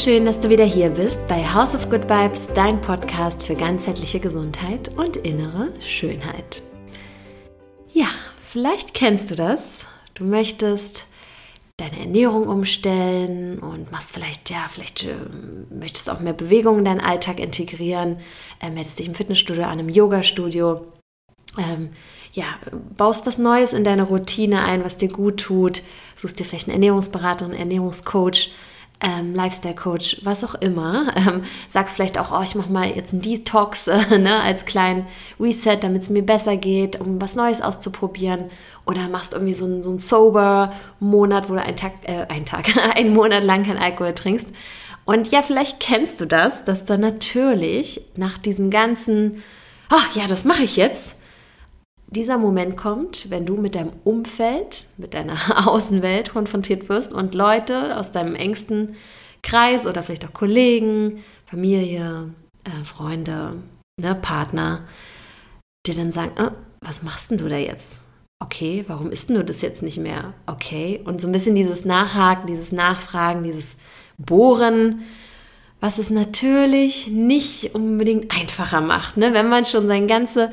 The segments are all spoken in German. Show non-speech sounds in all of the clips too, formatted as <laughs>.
schön, dass du wieder hier bist bei House of Good Vibes, dein Podcast für ganzheitliche Gesundheit und innere Schönheit. Ja, vielleicht kennst du das. Du möchtest deine Ernährung umstellen und machst vielleicht, ja, vielleicht äh, möchtest auch mehr Bewegung in deinen Alltag integrieren, äh, meldest dich im Fitnessstudio an, im Yoga-Studio, ähm, ja, baust was Neues in deine Routine ein, was dir gut tut, suchst dir vielleicht einen Ernährungsberater, einen Ernährungscoach, ähm, Lifestyle Coach, was auch immer, ähm, sagst vielleicht auch, oh, ich mache mal jetzt einen Detox äh, <laughs> ne, als kleinen Reset, damit es mir besser geht, um was Neues auszuprobieren. Oder machst irgendwie so einen, so einen Sober-Monat, wo du einen Tag, äh, einen Tag, <laughs> einen Monat lang kein Alkohol trinkst. Und ja, vielleicht kennst du das, dass dann natürlich nach diesem ganzen, oh ja, das mache ich jetzt, dieser Moment kommt, wenn du mit deinem Umfeld, mit deiner <laughs> Außenwelt konfrontiert wirst und Leute aus deinem engsten Kreis oder vielleicht auch Kollegen, Familie, äh, Freunde, ne, Partner, dir dann sagen, äh, was machst denn du da jetzt? Okay, warum isst denn du das jetzt nicht mehr? Okay, und so ein bisschen dieses Nachhaken, dieses Nachfragen, dieses Bohren, was es natürlich nicht unbedingt einfacher macht, ne? wenn man schon sein ganze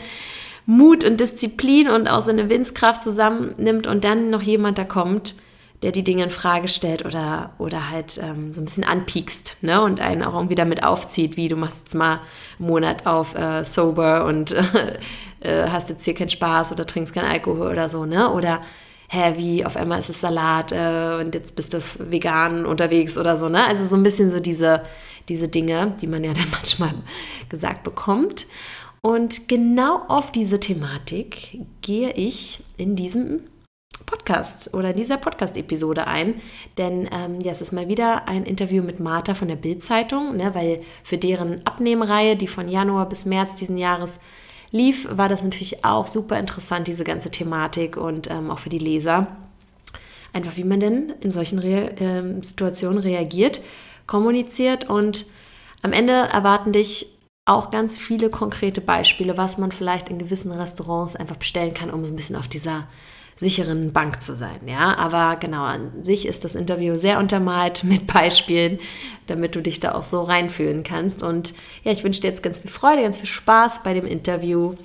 Mut und Disziplin und auch seine Windskraft zusammennimmt und dann noch jemand da kommt, der die Dinge in Frage stellt oder, oder halt ähm, so ein bisschen anpiekst ne? und einen auch irgendwie damit aufzieht, wie du machst jetzt mal einen Monat auf äh, sober und <laughs> äh, hast jetzt hier keinen Spaß oder trinkst keinen Alkohol oder so, ne? Oder hä, wie auf einmal ist es Salat äh, und jetzt bist du vegan unterwegs oder so, ne? Also so ein bisschen so diese, diese Dinge, die man ja <laughs> dann manchmal gesagt bekommt. Und genau auf diese Thematik gehe ich in diesem Podcast oder dieser Podcast-Episode ein. Denn ähm, ja, es ist mal wieder ein Interview mit Martha von der Bild-Zeitung, ne, weil für deren Abnehmreihe, die von Januar bis März diesen Jahres lief, war das natürlich auch super interessant, diese ganze Thematik und ähm, auch für die Leser. Einfach wie man denn in solchen Re äh, Situationen reagiert, kommuniziert und am Ende erwarten dich auch ganz viele konkrete Beispiele, was man vielleicht in gewissen Restaurants einfach bestellen kann, um so ein bisschen auf dieser sicheren Bank zu sein. Ja, aber genau an sich ist das Interview sehr untermalt mit Beispielen, damit du dich da auch so reinfühlen kannst. Und ja, ich wünsche dir jetzt ganz viel Freude, ganz viel Spaß bei dem Interview.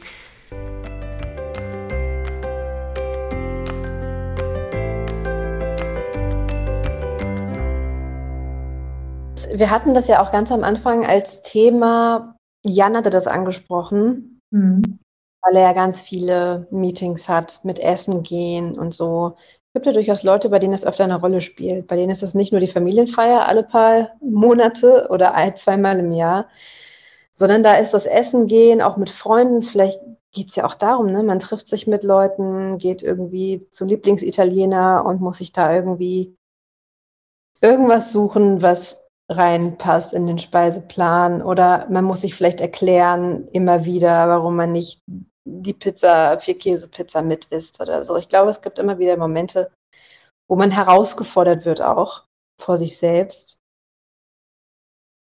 Wir hatten das ja auch ganz am Anfang als Thema Jan hatte das angesprochen, mhm. weil er ja ganz viele Meetings hat mit Essen gehen und so. Es gibt ja durchaus Leute, bei denen das öfter eine Rolle spielt. Bei denen ist das nicht nur die Familienfeier alle paar Monate oder ein, zweimal im Jahr, sondern da ist das Essen gehen, auch mit Freunden. Vielleicht geht es ja auch darum, ne? man trifft sich mit Leuten, geht irgendwie zu Lieblingsitaliener und muss sich da irgendwie irgendwas suchen, was reinpasst in den Speiseplan oder man muss sich vielleicht erklären immer wieder, warum man nicht die Pizza, vier Käse Pizza mit isst oder so. Ich glaube, es gibt immer wieder Momente, wo man herausgefordert wird auch vor sich selbst,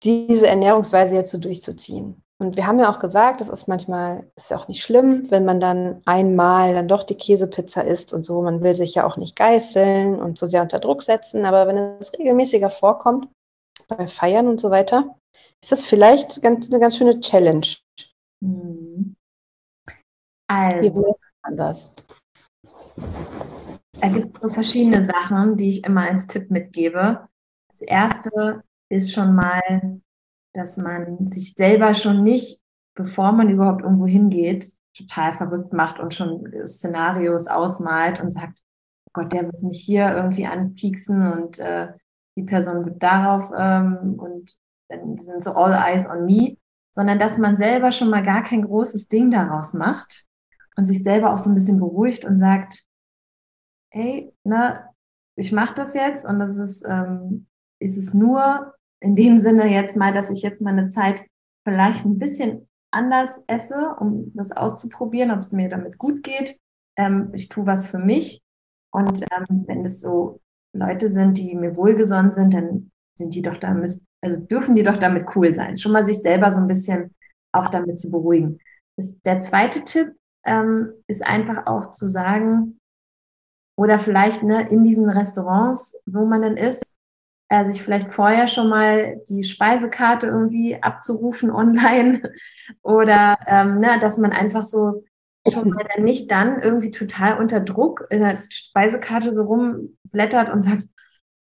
diese Ernährungsweise jetzt so durchzuziehen. Und wir haben ja auch gesagt, das ist manchmal, ist ja auch nicht schlimm, wenn man dann einmal dann doch die Käsepizza isst und so. Man will sich ja auch nicht geißeln und so sehr unter Druck setzen. Aber wenn es regelmäßiger vorkommt, bei Feiern und so weiter, ist das vielleicht ganz, eine ganz schöne Challenge. Mhm. Also, Wie weiß man das? Da gibt es so verschiedene Sachen, die ich immer als Tipp mitgebe. Das erste ist schon mal, dass man sich selber schon nicht, bevor man überhaupt irgendwo hingeht, total verrückt macht und schon Szenarios ausmalt und sagt, oh Gott, der wird mich hier irgendwie anpieksen und äh, die Person gut darauf ähm, und dann sind so all eyes on me, sondern dass man selber schon mal gar kein großes Ding daraus macht und sich selber auch so ein bisschen beruhigt und sagt, hey, ne, ich mache das jetzt und das ist, ähm, ist es nur in dem Sinne jetzt mal, dass ich jetzt meine Zeit vielleicht ein bisschen anders esse, um das auszuprobieren, ob es mir damit gut geht. Ähm, ich tue was für mich. Und ähm, wenn das so Leute sind, die mir wohlgesonnen sind, dann sind die doch damit, also dürfen die doch damit cool sein. Schon mal sich selber so ein bisschen auch damit zu beruhigen. Der zweite Tipp ähm, ist einfach auch zu sagen, oder vielleicht ne, in diesen Restaurants, wo man dann ist, äh, sich vielleicht vorher schon mal die Speisekarte irgendwie abzurufen online <laughs> oder ähm, ne, dass man einfach so schon mal dann nicht dann irgendwie total unter Druck in der Speisekarte so rumblättert und sagt,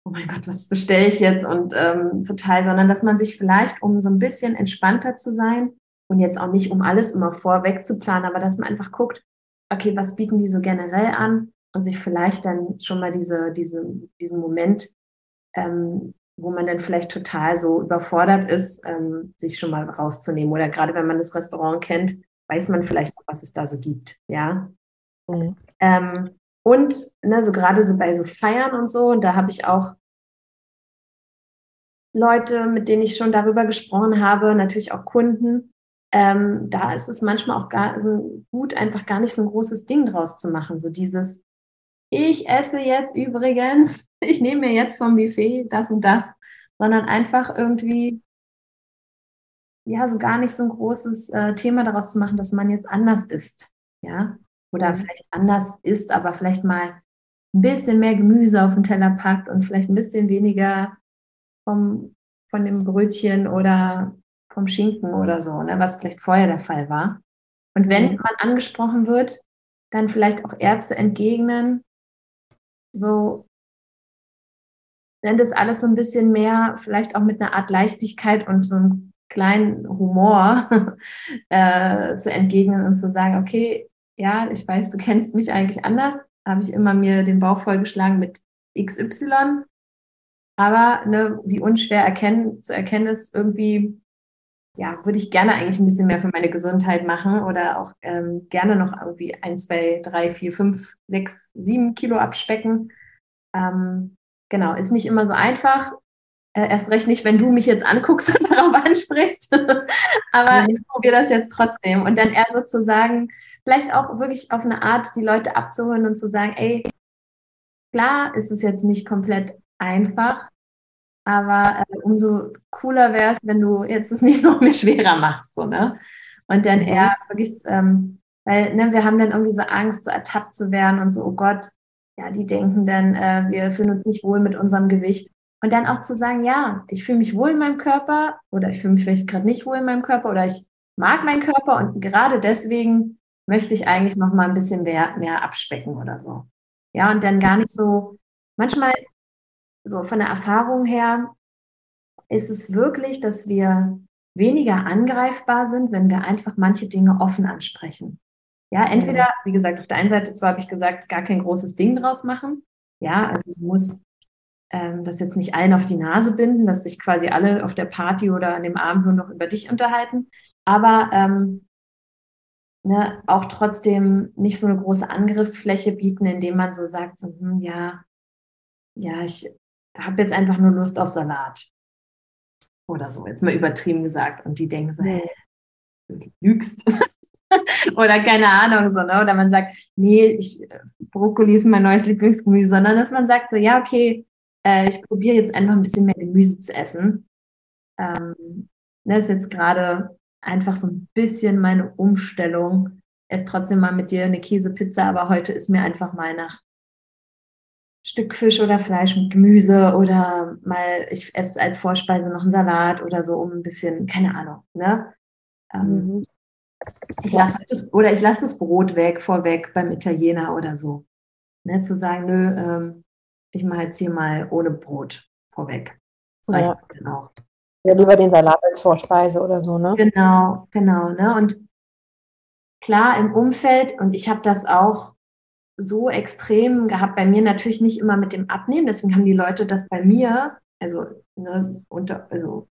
oh mein Gott, was bestelle ich jetzt und ähm, total, sondern dass man sich vielleicht, um so ein bisschen entspannter zu sein und jetzt auch nicht, um alles immer vorweg zu planen, aber dass man einfach guckt, okay, was bieten die so generell an und sich vielleicht dann schon mal diese, diese, diesen Moment, ähm, wo man dann vielleicht total so überfordert ist, ähm, sich schon mal rauszunehmen. Oder gerade wenn man das Restaurant kennt, weiß man vielleicht auch, was es da so gibt. Ja. Mhm. Ähm, und ne, so gerade so bei so Feiern und so, und da habe ich auch Leute, mit denen ich schon darüber gesprochen habe, natürlich auch Kunden. Ähm, da ist es manchmal auch gar so gut, einfach gar nicht so ein großes Ding draus zu machen. So dieses, ich esse jetzt übrigens, <laughs> ich nehme mir jetzt vom Buffet das und das, sondern einfach irgendwie, ja, so gar nicht so ein großes äh, Thema daraus zu machen, dass man jetzt anders isst. Ja, oder mhm. vielleicht anders isst, aber vielleicht mal ein bisschen mehr Gemüse auf den Teller packt und vielleicht ein bisschen weniger vom, von dem Brötchen oder vom Schinken oder so, ne, was vielleicht vorher der Fall war. Und wenn mhm. man angesprochen wird, dann vielleicht auch Ärzte entgegnen, so, wenn das alles so ein bisschen mehr, vielleicht auch mit einer Art Leichtigkeit und so einem kleinen Humor <laughs> äh, zu entgegnen und zu sagen, okay, ja, ich weiß, du kennst mich eigentlich anders, habe ich immer mir den Bauch vollgeschlagen mit XY. Aber ne, wie unschwer erkennen, zu erkennen ist irgendwie, ja, würde ich gerne eigentlich ein bisschen mehr für meine Gesundheit machen oder auch ähm, gerne noch irgendwie ein, zwei, drei, vier, fünf, sechs, sieben Kilo abspecken. Ähm, genau, ist nicht immer so einfach. Äh, erst recht nicht, wenn du mich jetzt anguckst <laughs> und darauf ansprichst. <laughs> Aber ich probiere das jetzt trotzdem. Und dann eher sozusagen, vielleicht auch wirklich auf eine Art, die Leute abzuholen und zu sagen, ey, klar ist es jetzt nicht komplett einfach, aber äh, umso cooler wäre es, wenn du jetzt es nicht <laughs> noch mehr schwerer machst, so, ne? Und dann mhm. eher wirklich, ähm, weil ne, wir haben dann irgendwie so Angst, so ertappt zu werden und so, oh Gott, ja, die denken dann, äh, wir fühlen uns nicht wohl mit unserem Gewicht. Und dann auch zu sagen, ja, ich fühle mich wohl in meinem Körper oder ich fühle mich vielleicht gerade nicht wohl in meinem Körper oder ich mag meinen Körper und gerade deswegen möchte ich eigentlich noch mal ein bisschen mehr, mehr abspecken oder so. Ja, und dann gar nicht so, manchmal so von der Erfahrung her ist es wirklich, dass wir weniger angreifbar sind, wenn wir einfach manche Dinge offen ansprechen. Ja, entweder, wie gesagt, auf der einen Seite zwar habe ich gesagt, gar kein großes Ding draus machen. Ja, also du musst ähm, das jetzt nicht allen auf die Nase binden, dass sich quasi alle auf der Party oder an dem Abend nur noch über dich unterhalten. Aber ähm, ne, auch trotzdem nicht so eine große Angriffsfläche bieten, indem man so sagt, so, hm, ja, ja, ich habe jetzt einfach nur Lust auf Salat. Oder so, jetzt mal übertrieben gesagt. Und die denken so, hey, du lügst. <laughs> oder keine Ahnung, so, ne? Oder man sagt, nee, ich, Brokkoli ist mein neues Lieblingsgemüse, sondern dass man sagt so, ja, okay, äh, ich probiere jetzt einfach ein bisschen mehr Gemüse zu essen. Ähm, das ne, ist jetzt gerade einfach so ein bisschen meine Umstellung. Ess trotzdem mal mit dir eine Käsepizza, aber heute ist mir einfach mal nach Stück Fisch oder Fleisch mit Gemüse oder mal, ich esse als Vorspeise noch einen Salat oder so, um ein bisschen, keine Ahnung, ne? Ähm, mhm. Ich lasse das, oder ich lasse das Brot weg, vorweg beim Italiener oder so. Ne, zu sagen, nö, ähm, ich mache jetzt hier mal ohne Brot vorweg. Das reicht ja. dann auch. Ja, lieber den Salat als Vorspeise oder so, ne? Genau, genau, ne? Und klar im Umfeld, und ich habe das auch so extrem gehabt, bei mir natürlich nicht immer mit dem Abnehmen, deswegen haben die Leute das bei mir, also, ne, unter, also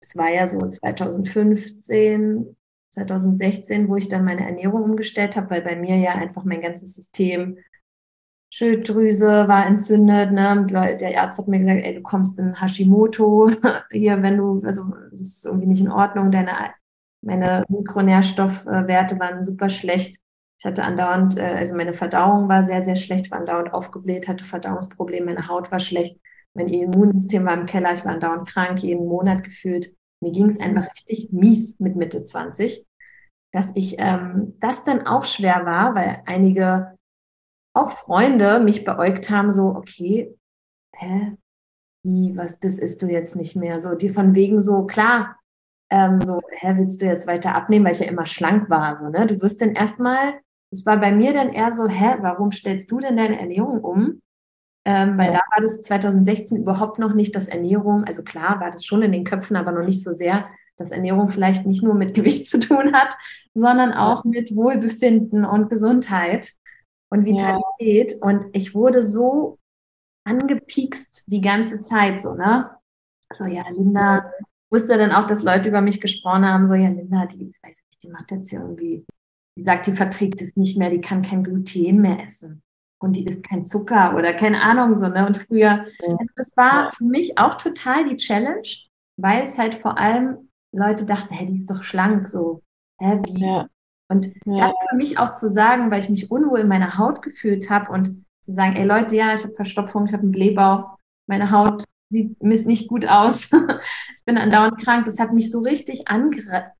es war ja so 2015, 2016, wo ich dann meine Ernährung umgestellt habe, weil bei mir ja einfach mein ganzes System Schilddrüse war entzündet. Ne? Der Arzt hat mir gesagt, ey, du kommst in Hashimoto <laughs> hier, wenn du, also das ist irgendwie nicht in Ordnung. Deine, meine Mikronährstoffwerte waren super schlecht. Ich hatte andauernd, äh, also meine Verdauung war sehr, sehr schlecht, war andauernd aufgebläht, hatte Verdauungsprobleme, meine Haut war schlecht, mein Immunsystem war im Keller, ich war andauernd krank, jeden Monat gefühlt. Mir ging es einfach richtig mies mit Mitte 20, dass ich ähm, das dann auch schwer war, weil einige auch Freunde mich beäugt haben, so, okay, hä, wie, was, das isst du jetzt nicht mehr. So, die von wegen so, klar, ähm, so, hä, willst du jetzt weiter abnehmen, weil ich ja immer schlank war, so, ne? Du wirst dann erstmal, es war bei mir dann eher so, hä, warum stellst du denn deine Ernährung um? Ähm, weil ja. da war das 2016 überhaupt noch nicht, dass Ernährung, also klar war das schon in den Köpfen, aber noch nicht so sehr, dass Ernährung vielleicht nicht nur mit <laughs> Gewicht zu tun hat, sondern auch mit Wohlbefinden und Gesundheit und Vitalität. Ja. Und ich wurde so angepiekst die ganze Zeit, so, ne? So, ja, Linda, wusste dann auch, dass Leute über mich gesprochen haben, so, ja, Linda, die, ich weiß nicht, die macht jetzt ja irgendwie, die sagt, die verträgt es nicht mehr, die kann kein Gluten mehr essen und die isst kein Zucker oder keine Ahnung, so, ne? Und früher, also das war für mich auch total die Challenge, weil es halt vor allem Leute dachten, hä, die ist doch schlank, so, hä, wie? Ja. Und ja. das für mich auch zu sagen, weil ich mich unwohl in meiner Haut gefühlt habe und zu sagen, ey Leute, ja, ich habe Verstopfung, ich habe einen Blähbauch, meine Haut sieht nicht gut aus, <laughs> ich bin andauernd krank. Das hat mich so richtig angegriffen.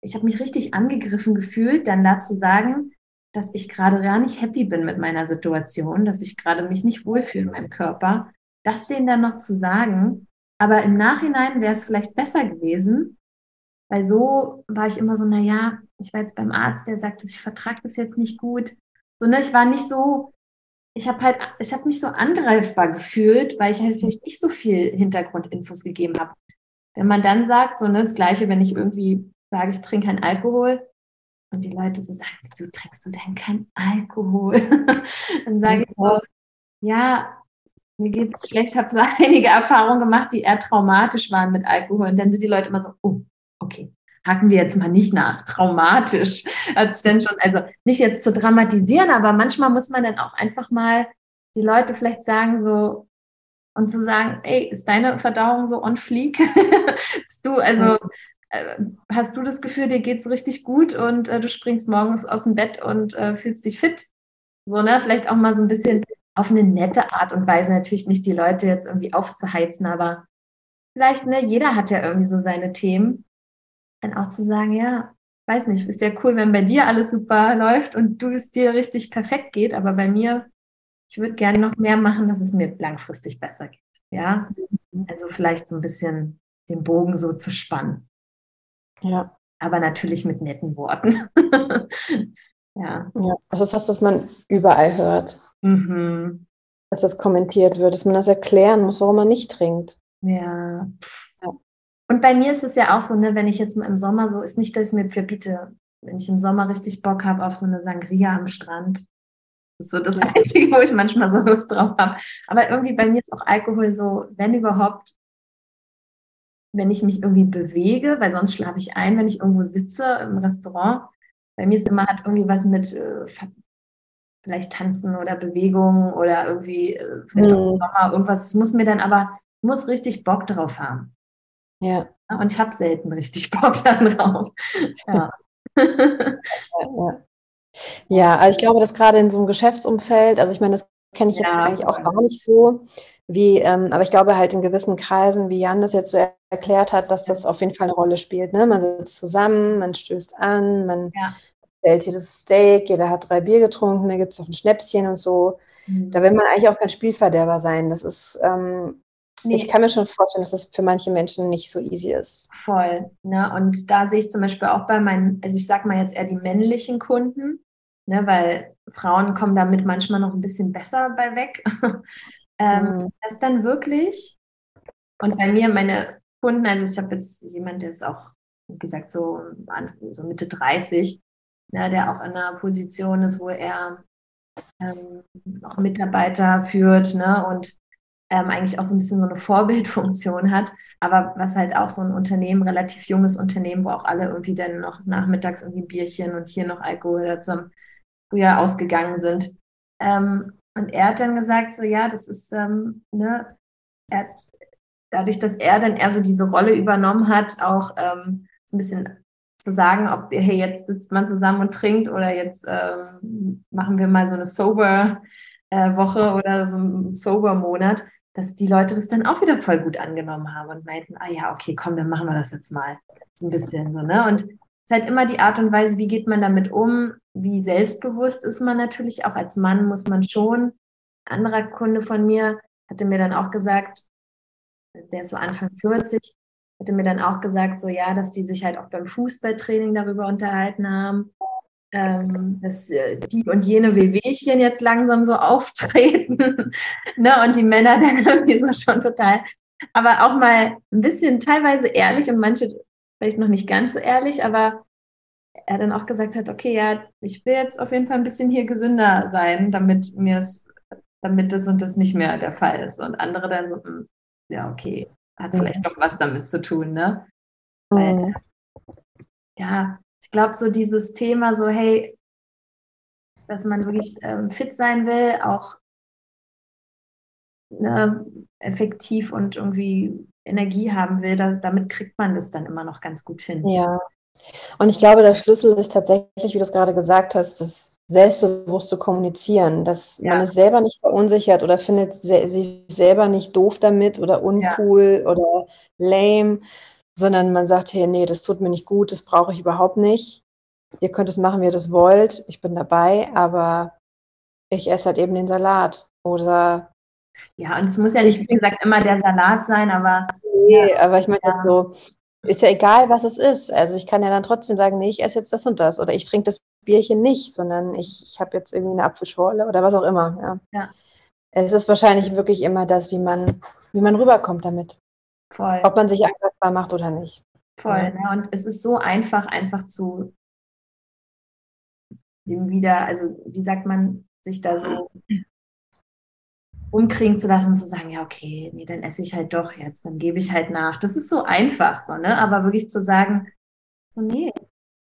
Ich habe mich richtig angegriffen gefühlt, dann dazu sagen, dass ich gerade gar nicht happy bin mit meiner Situation, dass ich gerade mich nicht wohlfühle in meinem Körper. Das denen dann noch zu sagen, aber im Nachhinein wäre es vielleicht besser gewesen, weil so war ich immer so, naja, ich war jetzt beim Arzt, der sagt, ich vertrage das jetzt nicht gut. So, ne, ich war nicht so ich habe halt, ich habe mich so angreifbar gefühlt, weil ich halt vielleicht nicht so viel Hintergrundinfos gegeben habe. Wenn man dann sagt, so ne, das Gleiche, wenn ich irgendwie sage, ich trinke keinen Alkohol und die Leute so sagen, wieso trinkst du denn keinen Alkohol? <laughs> dann sage ich so, ja, mir geht es schlecht, habe so <laughs> einige Erfahrungen gemacht, die eher traumatisch waren mit Alkohol. Und dann sind die Leute immer so, oh, okay, haken wir jetzt mal nicht nach, traumatisch. Als denn schon, also nicht jetzt zu dramatisieren, aber manchmal muss man dann auch einfach mal die Leute vielleicht sagen, so, und zu sagen, ey, ist deine Verdauung so on fleek? <laughs> Bist du, also, äh, hast du das Gefühl, dir geht's richtig gut und äh, du springst morgens aus dem Bett und äh, fühlst dich fit? So, ne? Vielleicht auch mal so ein bisschen auf eine nette Art und Weise, natürlich nicht die Leute jetzt irgendwie aufzuheizen, aber vielleicht, ne, jeder hat ja irgendwie so seine Themen dann auch zu sagen, ja, weiß nicht, ist ja cool, wenn bei dir alles super läuft und du es dir richtig perfekt geht, aber bei mir, ich würde gerne noch mehr machen, dass es mir langfristig besser geht. Ja, also vielleicht so ein bisschen den Bogen so zu spannen. Ja. Aber natürlich mit netten Worten. <laughs> ja. ja. Das ist was, was man überall hört. Mhm. Dass das kommentiert wird, dass man das erklären muss, warum man nicht trinkt. Ja. Und bei mir ist es ja auch so, ne, wenn ich jetzt mal im Sommer so, ist nicht, dass ich mir verbiete, wenn ich im Sommer richtig Bock habe auf so eine Sangria am Strand. Das ist so das <laughs> Einzige, wo ich manchmal so Lust drauf habe. Aber irgendwie bei mir ist auch Alkohol so, wenn überhaupt, wenn ich mich irgendwie bewege, weil sonst schlafe ich ein, wenn ich irgendwo sitze im Restaurant. Bei mir ist immer hat irgendwie was mit äh, vielleicht Tanzen oder Bewegung oder irgendwie äh, vielleicht mhm. auch im Sommer irgendwas. Es muss mir dann aber, muss richtig Bock drauf haben. Ja. Und ich habe selten richtig <laughs> Bock drauf. Ja. ja. ja, also ich glaube, dass gerade in so einem Geschäftsumfeld, also ich meine, das kenne ich jetzt ja, eigentlich auch gar nicht so, wie, ähm, aber ich glaube halt in gewissen Kreisen, wie Jan das jetzt so erklärt hat, dass das auf jeden Fall eine Rolle spielt. Ne? Man sitzt zusammen, man stößt an, man ja. stellt hier das Steak, jeder hat drei Bier getrunken, da gibt es auch ein Schnäpschen und so. Mhm. Da will man eigentlich auch kein Spielverderber sein. Das ist, ähm, Nee. Ich kann mir schon vorstellen, dass das für manche Menschen nicht so easy ist. Voll. Ne? Und da sehe ich zum Beispiel auch bei meinen, also ich sage mal jetzt eher die männlichen Kunden, ne? weil Frauen kommen damit manchmal noch ein bisschen besser bei weg. <laughs> ähm, mhm. Das dann wirklich, und bei mir meine Kunden, also ich habe jetzt jemand, der ist auch, wie gesagt, so, so Mitte 30, ne? der auch in einer Position ist, wo er ähm, auch Mitarbeiter führt ne? und ähm, eigentlich auch so ein bisschen so eine Vorbildfunktion hat, aber was halt auch so ein Unternehmen, relativ junges Unternehmen, wo auch alle irgendwie dann noch nachmittags irgendwie Bierchen und hier noch Alkohol dazu früher ausgegangen sind. Ähm, und er hat dann gesagt, so ja, das ist, ähm, ne, er hat, dadurch, dass er dann eher so diese Rolle übernommen hat, auch ähm, so ein bisschen zu sagen, ob, hey, jetzt sitzt man zusammen und trinkt oder jetzt ähm, machen wir mal so eine Sober äh, oder so einen Sober Monat dass die Leute das dann auch wieder voll gut angenommen haben und meinten, ah ja, okay, komm, dann machen wir das jetzt mal. Ein bisschen so, ne? Und es ist halt immer die Art und Weise, wie geht man damit um, wie selbstbewusst ist man natürlich, auch als Mann muss man schon. Ein anderer Kunde von mir hatte mir dann auch gesagt, der ist so Anfang 40, hatte mir dann auch gesagt, so ja, dass die sich halt auch beim Fußballtraining darüber unterhalten haben, ähm, dass äh, die und jene Wehwehchen jetzt langsam so <laughs> auftreten. ne? Und die Männer dann <laughs> irgendwie so schon total, aber auch mal ein bisschen teilweise ehrlich und manche vielleicht noch nicht ganz so ehrlich, aber er dann auch gesagt hat, okay, ja, ich will jetzt auf jeden Fall ein bisschen hier gesünder sein, damit mir es, damit das und das nicht mehr der Fall ist. Und andere dann so, hm, ja, okay, hat vielleicht noch was damit zu tun, ne? Weil, mhm. ja, ich glaube, so dieses Thema, so, hey, dass man wirklich ähm, fit sein will, auch ne, effektiv und irgendwie Energie haben will, da, damit kriegt man das dann immer noch ganz gut hin. Ja. Und ich glaube, der Schlüssel ist tatsächlich, wie du es gerade gesagt hast, das selbstbewusste Kommunizieren, dass ja. man es selber nicht verunsichert oder findet sich selber nicht doof damit oder uncool ja. oder lame, sondern man sagt, hey, nee, das tut mir nicht gut, das brauche ich überhaupt nicht. Ihr könnt es machen, wie ihr das wollt, ich bin dabei, aber ich esse halt eben den Salat oder ja, und es muss ja nicht, wie gesagt, immer der Salat sein, aber. Nee, ja, aber ich meine ja. so, ist ja egal, was es ist. Also ich kann ja dann trotzdem sagen, nee, ich esse jetzt das und das oder ich trinke das Bierchen nicht, sondern ich, ich habe jetzt irgendwie eine Apfelschorle oder was auch immer. Ja. ja. Es ist wahrscheinlich wirklich immer das, wie man, wie man rüberkommt damit. Voll. Ob man sich angreifbar macht oder nicht. Voll. Ja. Ne? Und es ist so einfach, einfach zu wieder, also wie sagt man, sich da so umkriegen zu lassen und zu sagen, ja, okay, nee, dann esse ich halt doch jetzt, dann gebe ich halt nach. Das ist so einfach, so, ne? Aber wirklich zu sagen, so, nee,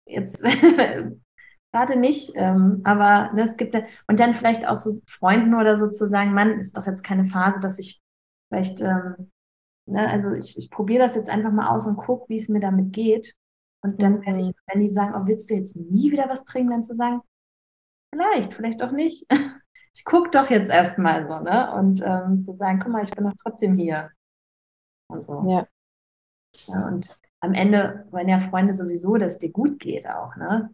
jetzt <laughs> gerade nicht, ähm, aber ne, es gibt, und dann vielleicht auch so Freunden oder so zu sagen, Mann, ist doch jetzt keine Phase, dass ich vielleicht, ähm, ne, also ich, ich probiere das jetzt einfach mal aus und gucke, wie es mir damit geht. Und dann werde ich, mhm. wenn die sagen, oh, willst du jetzt nie wieder was trinken, dann zu sagen, vielleicht, vielleicht auch nicht. <laughs> ich gucke doch jetzt erstmal so, ne? Und ähm, zu sagen, guck mal, ich bin doch trotzdem hier. Und so. Ja. ja. Und am Ende wollen ja Freunde sowieso, dass dir gut geht auch, ne?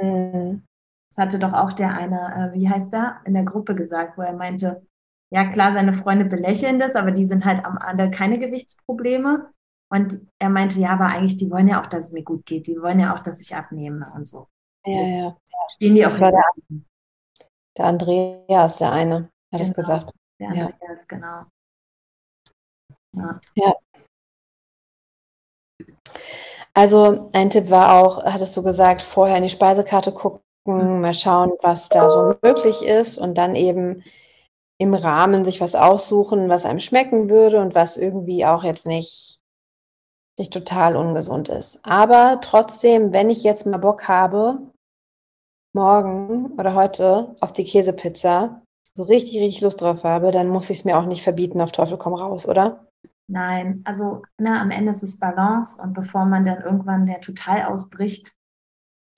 Mhm. Das hatte doch auch der eine, äh, wie heißt der, in der Gruppe gesagt, wo er meinte, ja klar, seine Freunde belächeln das, aber die sind halt am Ende keine Gewichtsprobleme. Und er meinte, ja, aber eigentlich, die wollen ja auch, dass es mir gut geht. Die wollen ja auch, dass ich abnehme und so. Ja, ja. Stehen die das auch war der, der Andreas, der eine, hat es genau. gesagt. Der Andreas, ja. genau. Ja. ja. Also ein Tipp war auch, hattest du gesagt, vorher in die Speisekarte gucken, mhm. mal schauen, was da so möglich ist und dann eben im Rahmen sich was aussuchen, was einem schmecken würde und was irgendwie auch jetzt nicht, nicht total ungesund ist. Aber trotzdem, wenn ich jetzt mal Bock habe, morgen oder heute auf die Käsepizza so richtig, richtig Lust drauf habe, dann muss ich es mir auch nicht verbieten, auf Teufel komm raus, oder? Nein, also na, am Ende ist es Balance und bevor man dann irgendwann der total ausbricht,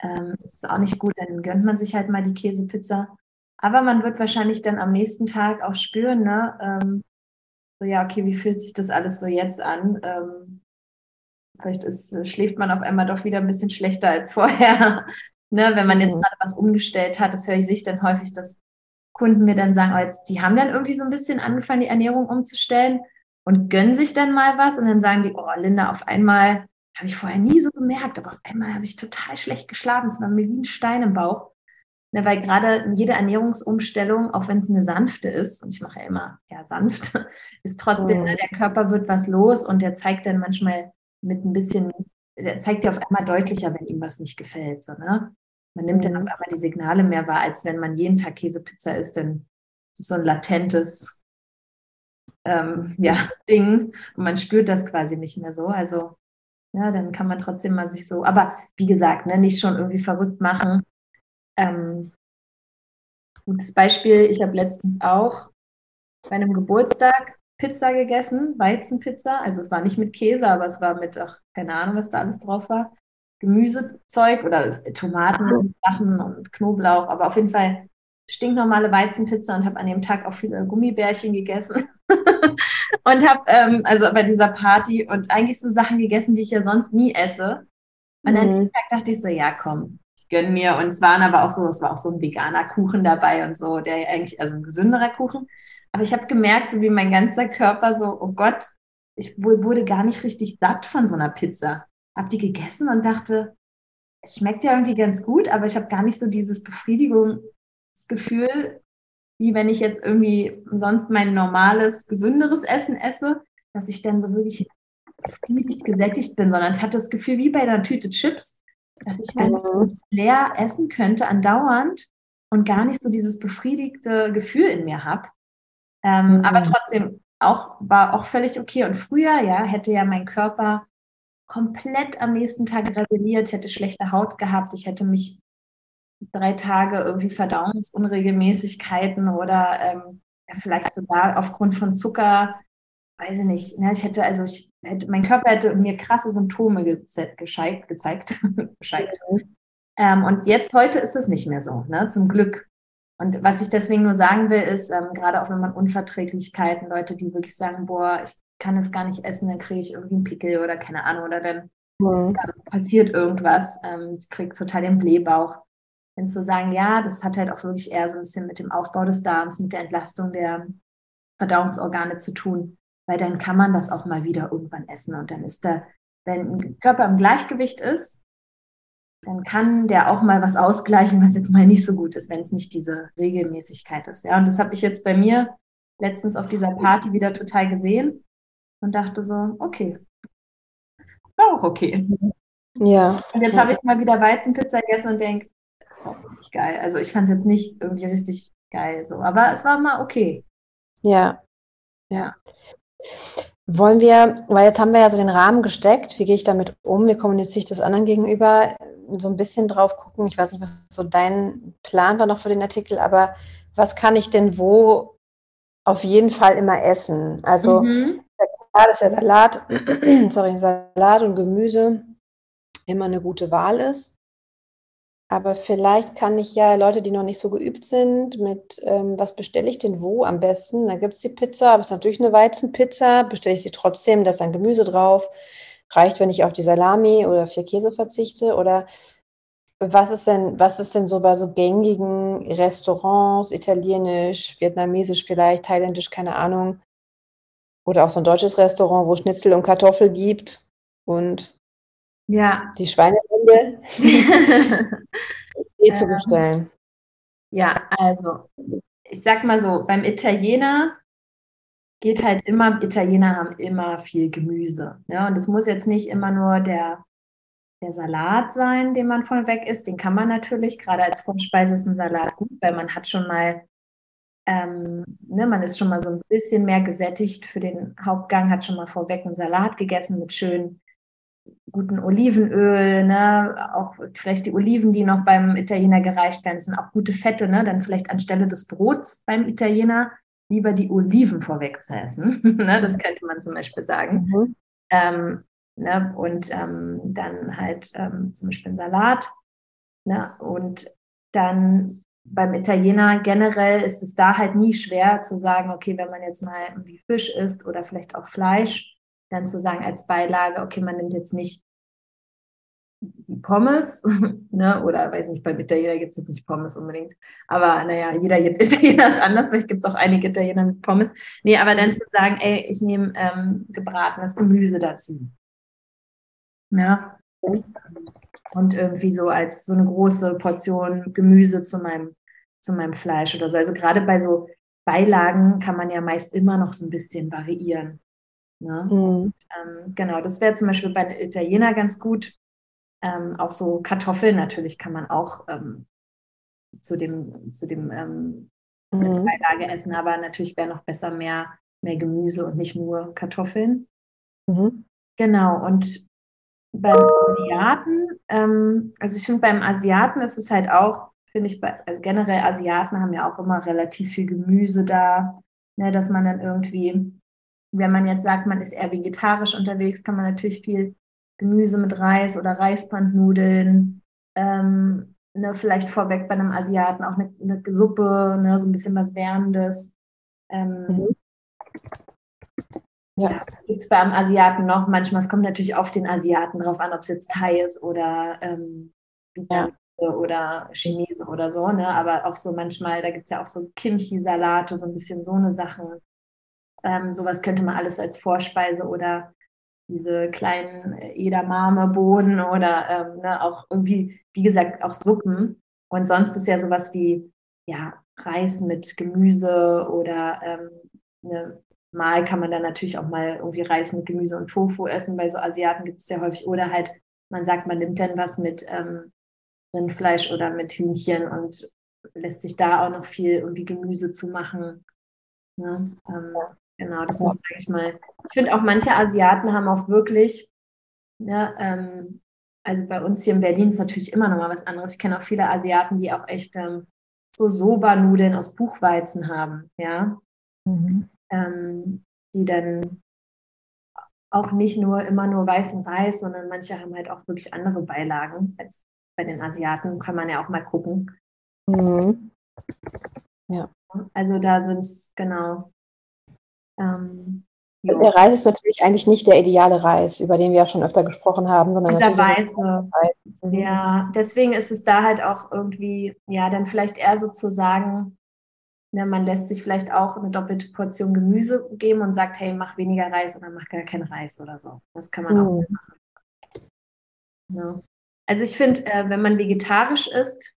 ähm, ist es auch nicht gut, dann gönnt man sich halt mal die Käsepizza. Aber man wird wahrscheinlich dann am nächsten Tag auch spüren, ne, ähm, so ja, okay, wie fühlt sich das alles so jetzt an? Ähm, vielleicht ist, schläft man auf einmal doch wieder ein bisschen schlechter als <laughs> vorher. Ne, wenn man jetzt mhm. gerade was umgestellt hat, das höre ich sich dann häufig, dass Kunden mir dann sagen, oh, jetzt, die haben dann irgendwie so ein bisschen angefangen, die Ernährung umzustellen und gönnen sich dann mal was und dann sagen die, oh Linda, auf einmal habe ich vorher nie so gemerkt, aber auf einmal habe ich total schlecht geschlafen, es war mir wie ein Stein im Bauch. Ne, weil gerade jede Ernährungsumstellung, auch wenn es eine sanfte ist, und ich mache ja immer ja sanft, <laughs> ist trotzdem, mhm. ne, der Körper wird was los und der zeigt dann manchmal mit ein bisschen, der zeigt dir auf einmal deutlicher, wenn ihm was nicht gefällt. So, ne? Man nimmt dann auf mhm. einmal die Signale mehr wahr, als wenn man jeden Tag Käsepizza isst, dann ist so ein latentes ähm, ja, <laughs> Ding und man spürt das quasi nicht mehr so. Also ja, dann kann man trotzdem mal sich so, aber wie gesagt, ne, nicht schon irgendwie verrückt machen. Ähm, gutes Beispiel, ich habe letztens auch bei einem Geburtstag Pizza gegessen, Weizenpizza. Also es war nicht mit Käse, aber es war mit, ach, keine Ahnung, was da alles drauf war. Gemüsezeug oder Tomaten und Sachen und Knoblauch, aber auf jeden Fall stinknormale Weizenpizza und habe an dem Tag auch viele Gummibärchen gegessen <laughs> und habe ähm, also bei dieser Party und eigentlich so Sachen gegessen, die ich ja sonst nie esse. Und an dem mhm. Tag dachte ich so, ja komm, ich gönne mir. Und es waren aber auch so, es war auch so ein veganer Kuchen dabei und so, der eigentlich, also ein gesünderer Kuchen. Aber ich habe gemerkt, so wie mein ganzer Körper so, oh Gott, ich wurde gar nicht richtig satt von so einer Pizza. Hab die gegessen und dachte, es schmeckt ja irgendwie ganz gut, aber ich habe gar nicht so dieses Befriedigungsgefühl, wie wenn ich jetzt irgendwie sonst mein normales, gesünderes Essen esse, dass ich dann so wirklich befriedigt, gesättigt bin, sondern ich hatte das Gefühl, wie bei einer Tüte Chips, dass ich einfach so mhm. leer essen könnte, andauernd und gar nicht so dieses befriedigte Gefühl in mir habe. Ähm, mhm. Aber trotzdem auch, war auch völlig okay. Und früher, ja, hätte ja mein Körper komplett am nächsten Tag rebelliert, hätte schlechte Haut gehabt, ich hätte mich drei Tage irgendwie Verdauungsunregelmäßigkeiten oder ähm, ja, vielleicht sogar aufgrund von Zucker, weiß ich nicht, ne, ich hätte, also ich hätte, mein Körper hätte mir krasse Symptome ge gezeigt, <laughs> gezeigt. ähm, und jetzt, heute ist es nicht mehr so, ne, zum Glück. Und was ich deswegen nur sagen will, ist, ähm, gerade auch wenn man Unverträglichkeiten, Leute, die wirklich sagen, boah, ich kann es gar nicht essen, dann kriege ich irgendwie einen Pickel oder keine Ahnung, oder dann mhm. passiert irgendwas, ähm, ich kriege total den Blähbauch. Wenn zu sagen, ja, das hat halt auch wirklich eher so ein bisschen mit dem Aufbau des Darms, mit der Entlastung der Verdauungsorgane zu tun, weil dann kann man das auch mal wieder irgendwann essen und dann ist da, wenn ein Körper im Gleichgewicht ist, dann kann der auch mal was ausgleichen, was jetzt mal nicht so gut ist, wenn es nicht diese Regelmäßigkeit ist. Ja, und das habe ich jetzt bei mir letztens auf dieser Party wieder total gesehen und dachte so, okay, war auch okay. Ja. Und jetzt habe ich mal wieder Weizenpizza gegessen und denke, auch nicht geil. Also ich fand es jetzt nicht irgendwie richtig geil so, aber es war mal okay. Ja. Ja. Wollen wir, weil jetzt haben wir ja so den Rahmen gesteckt, wie gehe ich damit um, wie kommuniziere ich das anderen gegenüber, so ein bisschen drauf gucken. Ich weiß nicht, was so dein Plan war noch für den Artikel, aber was kann ich denn wo auf jeden Fall immer essen? Also mhm. klar, dass der Salat, <clears throat> sorry, Salat und Gemüse immer eine gute Wahl ist. Aber vielleicht kann ich ja Leute, die noch nicht so geübt sind, mit ähm, was bestelle ich denn wo am besten? Da gibt es die Pizza, aber es ist natürlich eine Weizenpizza. Bestelle ich sie trotzdem, da ist dann Gemüse drauf. Reicht, wenn ich auf die Salami oder vier Käse verzichte? Oder was ist denn, was ist denn so bei so gängigen Restaurants, italienisch, vietnamesisch vielleicht, thailändisch, keine Ahnung? Oder auch so ein deutsches Restaurant, wo Schnitzel und Kartoffel gibt und ja. Die Schweinehunde <laughs> eh zu bestellen. Ja, also ich sag mal so, beim Italiener geht halt immer, Italiener haben immer viel Gemüse. Ja, und es muss jetzt nicht immer nur der, der Salat sein, den man von weg isst. Den kann man natürlich, gerade als Vorspeise ist ein Salat gut, weil man hat schon mal, ähm, ne, man ist schon mal so ein bisschen mehr gesättigt für den Hauptgang, hat schon mal vorweg einen Salat gegessen mit schön guten Olivenöl, ne? auch vielleicht die Oliven, die noch beim Italiener gereicht werden, sind auch gute Fette, ne? dann vielleicht anstelle des Brots beim Italiener lieber die Oliven vorweg zu essen. <laughs> ne? Das könnte man zum Beispiel sagen. Mhm. Ähm, ne? Und ähm, dann halt ähm, zum Beispiel ein Salat. Ne? Und dann beim Italiener generell ist es da halt nie schwer zu sagen, okay, wenn man jetzt mal irgendwie Fisch isst oder vielleicht auch Fleisch, dann zu sagen als Beilage, okay, man nimmt jetzt nicht die Pommes, <laughs> ne, oder weiß nicht, beim Italiener gibt es jetzt nicht Pommes unbedingt, aber naja, jeder <laughs> Italiener ist anders, vielleicht gibt es auch einige Italiener mit Pommes. Nee, aber dann zu sagen, ey, ich nehme ähm, gebratenes Gemüse dazu. Ja. Und irgendwie so als so eine große Portion Gemüse zu meinem, zu meinem Fleisch oder so. Also gerade bei so Beilagen kann man ja meist immer noch so ein bisschen variieren. Ne? Mhm. Ähm, genau, das wäre zum Beispiel bei den Italiener ganz gut. Ähm, auch so Kartoffeln natürlich kann man auch ähm, zu dem, zu dem ähm, mhm. Beilage essen, aber natürlich wäre noch besser mehr, mehr Gemüse und nicht nur Kartoffeln. Mhm. Genau, und beim Asiaten, ähm, also ich finde beim Asiaten ist es halt auch, finde ich, bei, also generell Asiaten haben ja auch immer relativ viel Gemüse da, ne, dass man dann irgendwie wenn man jetzt sagt, man ist eher vegetarisch unterwegs, kann man natürlich viel Gemüse mit Reis oder Reisbandnudeln, ähm, ne, vielleicht vorweg bei einem Asiaten auch eine, eine Suppe, ne, so ein bisschen was Wärmendes. Ähm, mhm. Ja, das gibt es beim Asiaten noch. Manchmal, es kommt natürlich auf den Asiaten drauf an, ob es jetzt Thai ist oder ähm, ja. oder Chinese oder so, ne? Aber auch so manchmal, da gibt es ja auch so Kimchi-Salate, so ein bisschen so eine Sachen. Ähm, sowas könnte man alles als Vorspeise oder diese kleinen Edamame-Bohnen oder ähm, ne, auch irgendwie, wie gesagt, auch Suppen. Und sonst ist ja sowas wie ja, Reis mit Gemüse oder ähm, ne, mal kann man dann natürlich auch mal irgendwie Reis mit Gemüse und Tofu essen. Bei so Asiaten gibt es ja häufig. Oder halt, man sagt, man nimmt dann was mit ähm, Rindfleisch oder mit Hühnchen und lässt sich da auch noch viel irgendwie Gemüse zu machen. Ne? Ähm, genau, das sind, sag ich mal. Ich finde auch manche Asiaten haben auch wirklich, ne, ähm, also bei uns hier in Berlin ist natürlich immer noch mal was anderes. Ich kenne auch viele Asiaten, die auch echt ähm, so Soba-Nudeln aus Buchweizen haben, ja. Mhm. Ähm, die dann auch nicht nur immer nur weißen Reis, sondern manche haben halt auch wirklich andere Beilagen als bei den Asiaten. Kann man ja auch mal gucken. Mhm. Ja. Also da sind es genau. Ähm, der Reis ist natürlich eigentlich nicht der ideale Reis, über den wir ja schon öfter gesprochen haben, sondern dieser weiße. Reis. Mhm. Ja, deswegen ist es da halt auch irgendwie, ja, dann vielleicht eher so zu sagen, ne, man lässt sich vielleicht auch eine doppelte Portion Gemüse geben und sagt, hey, mach weniger Reis oder mach gar keinen Reis oder so. Das kann man mhm. auch machen. Ja. Also ich finde, äh, wenn man vegetarisch isst,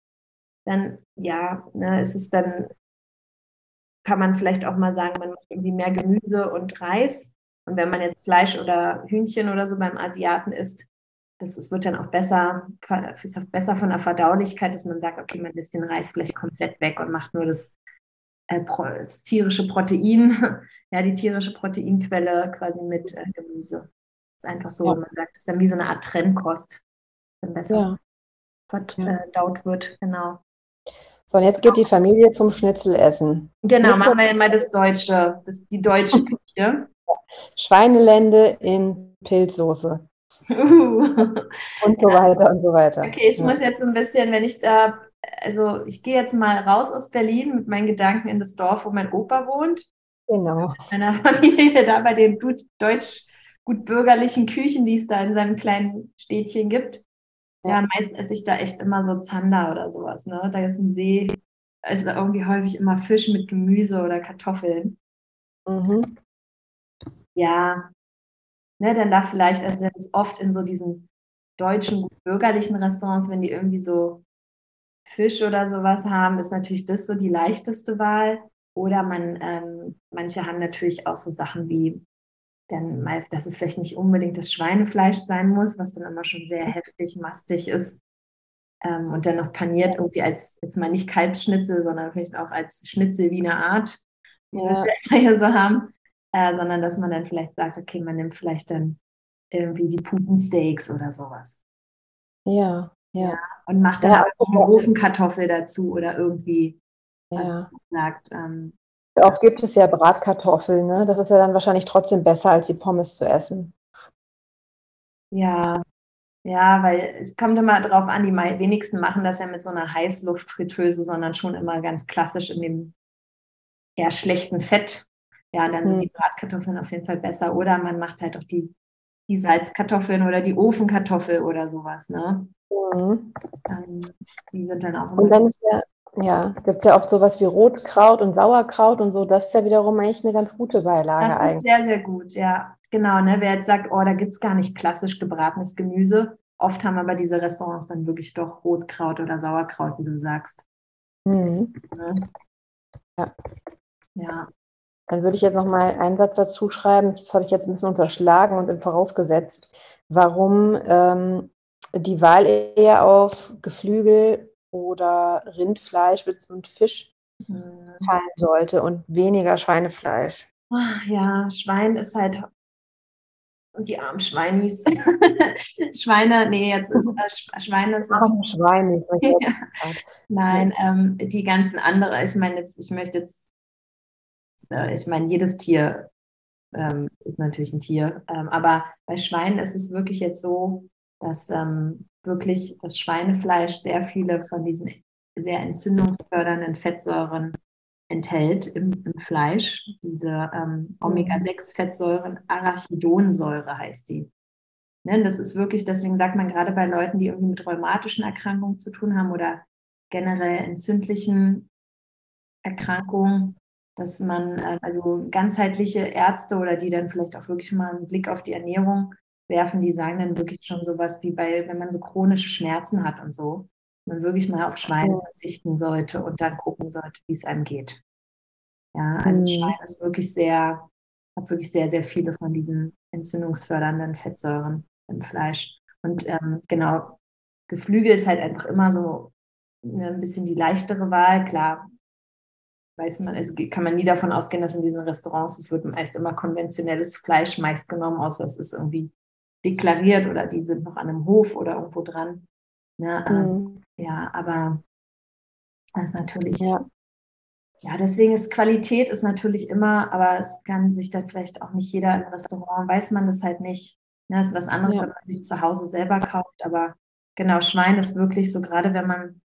dann ja, ne, ist es dann kann man vielleicht auch mal sagen, man macht irgendwie mehr Gemüse und Reis. Und wenn man jetzt Fleisch oder Hühnchen oder so beim Asiaten isst, das, das wird dann auch besser, ist auch besser von der Verdaulichkeit, dass man sagt, okay, man lässt den Reis vielleicht komplett weg und macht nur das, äh, das tierische Protein, <laughs> ja, die tierische Proteinquelle quasi mit äh, Gemüse. Das ist einfach so, ja. man sagt, das ist dann wie so eine Art Trennkost, dann besser ja. verdaut äh, wird, genau. So, und jetzt geht die Familie zum Schnitzelessen. Genau, machen wir mal das Deutsche, das, die deutsche <laughs> Küche. Schweinelände in Pilzsoße. Uh. und so weiter und so weiter. Okay, ich ja. muss jetzt ein bisschen, wenn ich da, also ich gehe jetzt mal raus aus Berlin mit meinen Gedanken in das Dorf, wo mein Opa wohnt. Genau. Mit meiner <laughs> Familie da bei den deutsch gut bürgerlichen Küchen, die es da in seinem kleinen Städtchen gibt. Ja, meist esse ich da echt immer so Zander oder sowas. Ne? Da ist ein See, da ist irgendwie häufig immer Fisch mit Gemüse oder Kartoffeln. Mhm. Ja, ne, dann da vielleicht, also das ist oft in so diesen deutschen bürgerlichen Restaurants, wenn die irgendwie so Fisch oder sowas haben, ist natürlich das so die leichteste Wahl. Oder man, ähm, manche haben natürlich auch so Sachen wie dann mal, dass es vielleicht nicht unbedingt das Schweinefleisch sein muss, was dann immer schon sehr heftig, mastig ist. Ähm, und dann noch paniert irgendwie als, jetzt mal nicht Kalbsschnitzel, sondern vielleicht auch als Schnitzel wie eine Art, ja. wir hier so haben, äh, sondern dass man dann vielleicht sagt, okay, man nimmt vielleicht dann irgendwie die Putensteaks oder sowas. Ja, ja. ja und macht dann ja, auch eine Ofenkartoffel dazu oder irgendwie, was ja. sagt. Ähm, auch gibt es ja Bratkartoffeln, ne? Das ist ja dann wahrscheinlich trotzdem besser, als die Pommes zu essen. Ja, ja, weil es kommt immer darauf an, die wenigsten machen das ja mit so einer Heißluftfritteuse, sondern schon immer ganz klassisch in dem eher schlechten Fett. Ja, dann sind hm. die Bratkartoffeln auf jeden Fall besser. Oder man macht halt auch die, die Salzkartoffeln oder die Ofenkartoffel oder sowas, ne? Mhm. Ähm, die sind dann auch. Und ist ja ja, gibt es ja oft sowas wie Rotkraut und Sauerkraut und so. Das ist ja wiederum eigentlich eine ganz gute Beilage. Das ist eigentlich. sehr, sehr gut, ja. Genau, ne? wer jetzt sagt, oh, da gibt es gar nicht klassisch gebratenes Gemüse. Oft haben aber diese Restaurants dann wirklich doch Rotkraut oder Sauerkraut, wie du sagst. Mhm. Ne? Ja. ja. Dann würde ich jetzt noch mal einen Satz dazu schreiben. Das habe ich jetzt ein bisschen unterschlagen und vorausgesetzt, warum ähm, die Wahl eher auf Geflügel oder Rindfleisch und Fisch mhm. fallen sollte und weniger Schweinefleisch. Ja, Schwein ist halt die armen Schweinis. <laughs> Schweine, nee, jetzt ist <laughs> äh, Schweine ist Arme Schweinis. <laughs> ja. Nein, ähm, die ganzen anderen, ich meine jetzt, ich möchte jetzt, äh, ich meine, jedes Tier ähm, ist natürlich ein Tier, ähm, aber bei Schweinen ist es wirklich jetzt so, dass ähm, wirklich das Schweinefleisch sehr viele von diesen sehr entzündungsfördernden Fettsäuren enthält im, im Fleisch. Diese ähm, Omega-6-Fettsäuren, Arachidonsäure heißt die. Ne, das ist wirklich, deswegen sagt man gerade bei Leuten, die irgendwie mit rheumatischen Erkrankungen zu tun haben oder generell entzündlichen Erkrankungen, dass man, äh, also ganzheitliche Ärzte oder die dann vielleicht auch wirklich mal einen Blick auf die Ernährung werfen, die sagen dann wirklich schon sowas wie bei, wenn man so chronische Schmerzen hat und so, man wirklich mal auf Schweine verzichten sollte und dann gucken sollte, wie es einem geht. Ja, also mhm. Schwein ist wirklich sehr, hat wirklich sehr, sehr viele von diesen entzündungsfördernden Fettsäuren im Fleisch. Und ähm, genau, Geflügel ist halt einfach immer so ne, ein bisschen die leichtere Wahl. Klar, weiß man, also kann man nie davon ausgehen, dass in diesen Restaurants, es wird meist immer konventionelles Fleisch meist genommen, außer es ist irgendwie deklariert oder die sind noch an einem Hof oder irgendwo dran. Ne? Ähm, mhm. ja, aber das ist natürlich, ja. ja, deswegen ist Qualität ist natürlich immer, aber es kann sich dann vielleicht auch nicht jeder im Restaurant, weiß man das halt nicht. Ne? Das ist was anderes, ja. wenn man sich zu Hause selber kauft, aber genau, Schwein ist wirklich so, gerade wenn man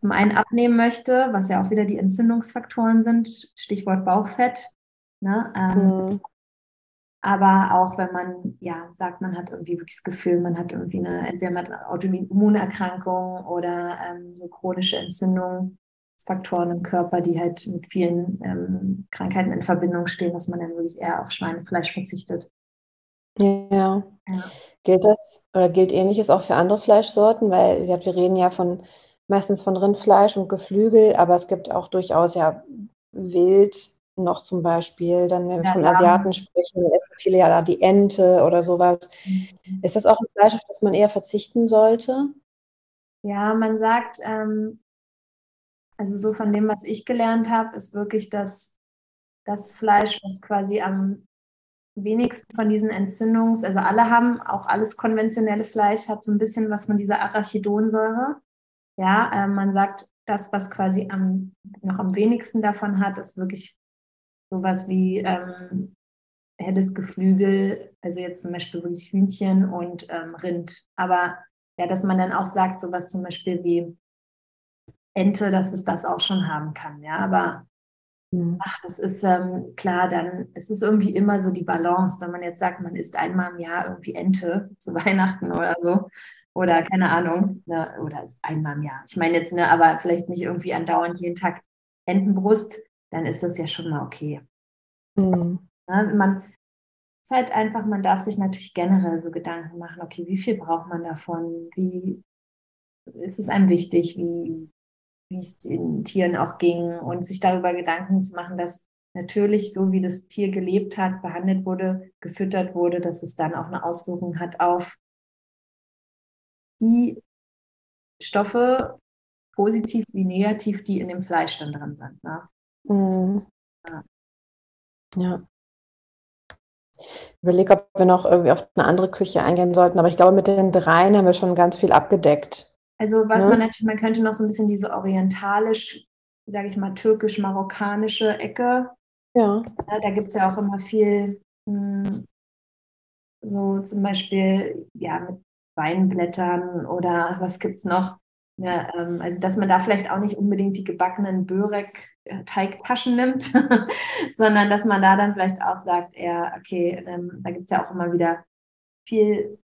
zum einen abnehmen möchte, was ja auch wieder die Entzündungsfaktoren sind, Stichwort Bauchfett. Ne? Ähm, mhm. Aber auch wenn man ja sagt, man hat irgendwie wirklich das Gefühl, man hat irgendwie eine, entweder man hat eine Autoimmunerkrankung oder ähm, so chronische Entzündungsfaktoren im Körper, die halt mit vielen ähm, Krankheiten in Verbindung stehen, dass man dann wirklich eher auf Schweinefleisch verzichtet. Ja. ja. Gilt das oder gilt ähnliches auch für andere Fleischsorten? Weil wir reden ja von meistens von Rindfleisch und Geflügel, aber es gibt auch durchaus ja Wild noch zum Beispiel. Dann, wenn wir ja, vom Asiaten sprechen, essen viele ja da die Ente oder sowas. Mhm. Ist das auch ein Fleisch, auf das man eher verzichten sollte? Ja, man sagt, ähm, also so von dem, was ich gelernt habe, ist wirklich, dass das Fleisch, was quasi am wenigsten von diesen Entzündungs-, also alle haben, auch alles konventionelle Fleisch hat so ein bisschen was von dieser Arachidonsäure. Ja, äh, man sagt, das, was quasi am, noch am wenigsten davon hat, ist wirklich sowas wie ähm, helles Geflügel, also jetzt zum Beispiel wirklich Hühnchen und ähm, Rind. Aber ja, dass man dann auch sagt, sowas zum Beispiel wie Ente, dass es das auch schon haben kann. Ja, aber mhm. ach, das ist ähm, klar, dann es ist irgendwie immer so die Balance, wenn man jetzt sagt, man isst einmal im Jahr irgendwie Ente <laughs> zu Weihnachten oder so, oder keine Ahnung, ne, oder einmal im Jahr. Ich meine jetzt, ne, aber vielleicht nicht irgendwie andauernd jeden Tag Entenbrust, dann ist das ja schon mal okay. Mhm. Ne, man ist halt einfach, man darf sich natürlich generell so Gedanken machen, okay, wie viel braucht man davon? Wie ist es einem wichtig, wie, wie es den Tieren auch ging und sich darüber Gedanken zu machen, dass natürlich so wie das Tier gelebt hat, behandelt wurde, gefüttert wurde, dass es dann auch eine Auswirkung hat auf die Stoffe, positiv wie negativ, die in dem Fleisch dann drin sind. Ne? Mhm. Ja. ja. Ich überlege, ob wir noch irgendwie auf eine andere Küche eingehen sollten, aber ich glaube, mit den dreien haben wir schon ganz viel abgedeckt. Also was ja? man natürlich, man könnte noch so ein bisschen diese orientalisch, sage ich mal, türkisch-marokkanische Ecke. Ja. ja da gibt es ja auch immer viel, mh, hm, so zum Beispiel, ja, mit Weinblättern oder was gibt es noch? Ja, ähm, also dass man da vielleicht auch nicht unbedingt die gebackenen Börek-Teigtaschen nimmt, <laughs> sondern dass man da dann vielleicht auch sagt, ja, okay, ähm, da gibt es ja auch immer wieder viel,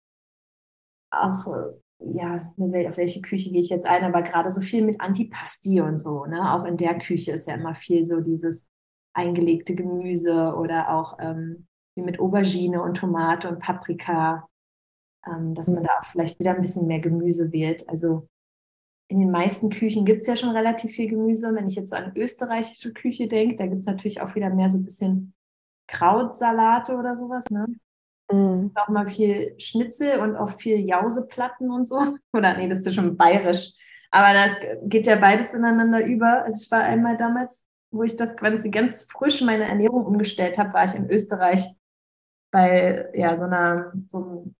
auch, äh, ja, ne, auf welche Küche gehe ich jetzt ein, aber gerade so viel mit Antipasti und so, ne? Auch in der Küche ist ja immer viel so dieses eingelegte Gemüse oder auch ähm, wie mit Aubergine und Tomate und Paprika ähm, dass man da auch vielleicht wieder ein bisschen mehr Gemüse wählt. Also in den meisten Küchen gibt es ja schon relativ viel Gemüse. Wenn ich jetzt an österreichische Küche denke, da gibt es natürlich auch wieder mehr so ein bisschen Krautsalate oder sowas, ne? Mhm. Auch mal viel Schnitzel und auch viel Jauseplatten und so. <laughs> Oder nee, das ist ja schon bayerisch. Aber das geht ja beides ineinander über. Also ich war einmal damals, wo ich das quasi ganz frisch meine Ernährung umgestellt habe, war ich in Österreich bei ja, so einer so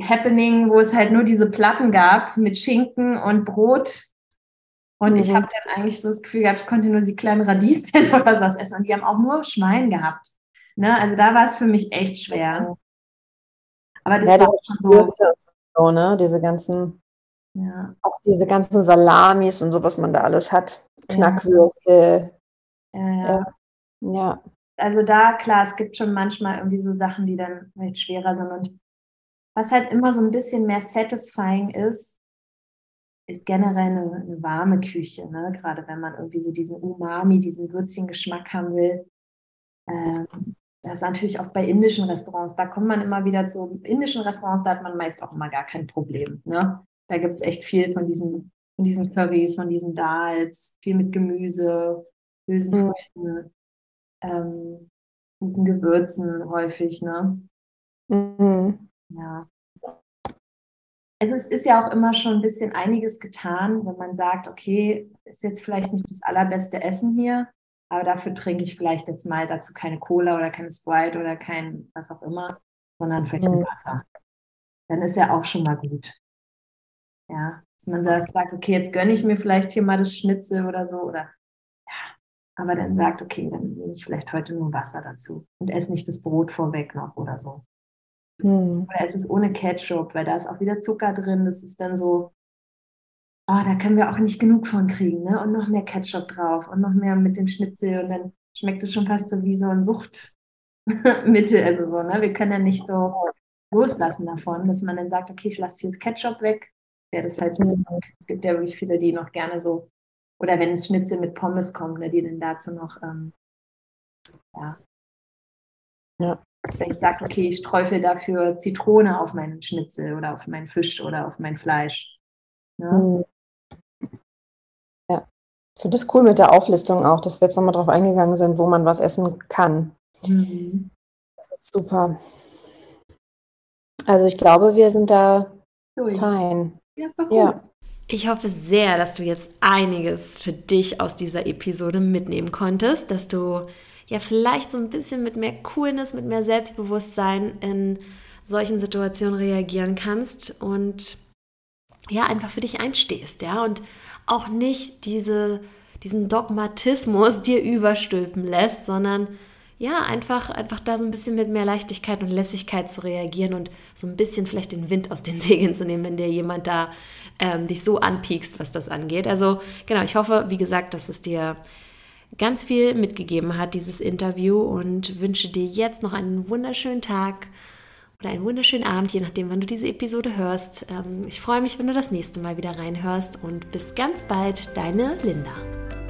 Happening, wo es halt nur diese Platten gab mit Schinken und Brot. Und mhm. ich habe dann eigentlich so das Gefühl gehabt, ich konnte nur die kleinen Radieschen <laughs> oder was essen. Und die haben auch nur Schwein gehabt. Ne? Also da war es für mich echt schwer. Aber das ja, war auch schon so. so ne? Diese ganzen, ja. auch diese ganzen Salamis und so, was man da alles hat. Knackwürste. Ja, ja. ja. Also da, klar, es gibt schon manchmal irgendwie so Sachen, die dann vielleicht schwerer sind. Und was halt immer so ein bisschen mehr satisfying ist, ist generell eine, eine warme Küche, ne? gerade wenn man irgendwie so diesen Umami, diesen würzigen Geschmack haben will. Ähm, das ist natürlich auch bei indischen Restaurants, da kommt man immer wieder zu indischen Restaurants, da hat man meist auch immer gar kein Problem. Ne? Da gibt es echt viel von diesen, von diesen Currys, von diesen Dals, viel mit Gemüse, Hülsenfrüchten, mhm. ähm, guten Gewürzen häufig. Ne? Mhm. Ja. Also es ist ja auch immer schon ein bisschen einiges getan, wenn man sagt, okay, ist jetzt vielleicht nicht das allerbeste Essen hier, aber dafür trinke ich vielleicht jetzt mal dazu keine Cola oder keine Sprite oder kein was auch immer, sondern vielleicht mhm. ein Wasser. Dann ist ja auch schon mal gut. Ja, dass man sagt, okay, jetzt gönne ich mir vielleicht hier mal das Schnitzel oder so oder ja, aber dann sagt, okay, dann nehme ich vielleicht heute nur Wasser dazu und esse nicht das Brot vorweg noch oder so. Mhm. Oder es ist ohne Ketchup, weil da ist auch wieder Zucker drin. Das ist dann so, oh, da können wir auch nicht genug von kriegen, ne? Und noch mehr Ketchup drauf und noch mehr mit dem Schnitzel und dann schmeckt es schon fast so wie so ein Suchtmittel. <laughs> Also so, ne? Wir können ja nicht so loslassen davon, dass man dann sagt, okay, ich lasse hier das Ketchup weg. Ja, das halt, mhm. es gibt ja wirklich viele, die noch gerne so, oder wenn es Schnitzel mit Pommes kommt, ne, die dann dazu noch, ähm, ja, ja. Wenn ich sage, okay, ich träufel dafür Zitrone auf meinen Schnitzel oder auf meinen Fisch oder auf mein Fleisch. Ja. Mhm. ja. Ich finde das cool mit der Auflistung auch, dass wir jetzt nochmal drauf eingegangen sind, wo man was essen kann. Mhm. Das ist super. Also ich glaube, wir sind da Durch. fein. Ja, ist doch gut. Ja. Ich hoffe sehr, dass du jetzt einiges für dich aus dieser Episode mitnehmen konntest, dass du ja vielleicht so ein bisschen mit mehr Coolness, mit mehr Selbstbewusstsein in solchen Situationen reagieren kannst und ja, einfach für dich einstehst, ja, und auch nicht diese, diesen Dogmatismus dir überstülpen lässt, sondern ja, einfach, einfach da so ein bisschen mit mehr Leichtigkeit und Lässigkeit zu reagieren und so ein bisschen vielleicht den Wind aus den <laughs> Segeln zu nehmen, wenn dir jemand da ähm, dich so anpiekst, was das angeht. Also genau, ich hoffe, wie gesagt, dass es dir ganz viel mitgegeben hat, dieses Interview und wünsche dir jetzt noch einen wunderschönen Tag oder einen wunderschönen Abend, je nachdem, wann du diese Episode hörst. Ähm, ich freue mich, wenn du das nächste Mal wieder reinhörst und bis ganz bald, deine Linda.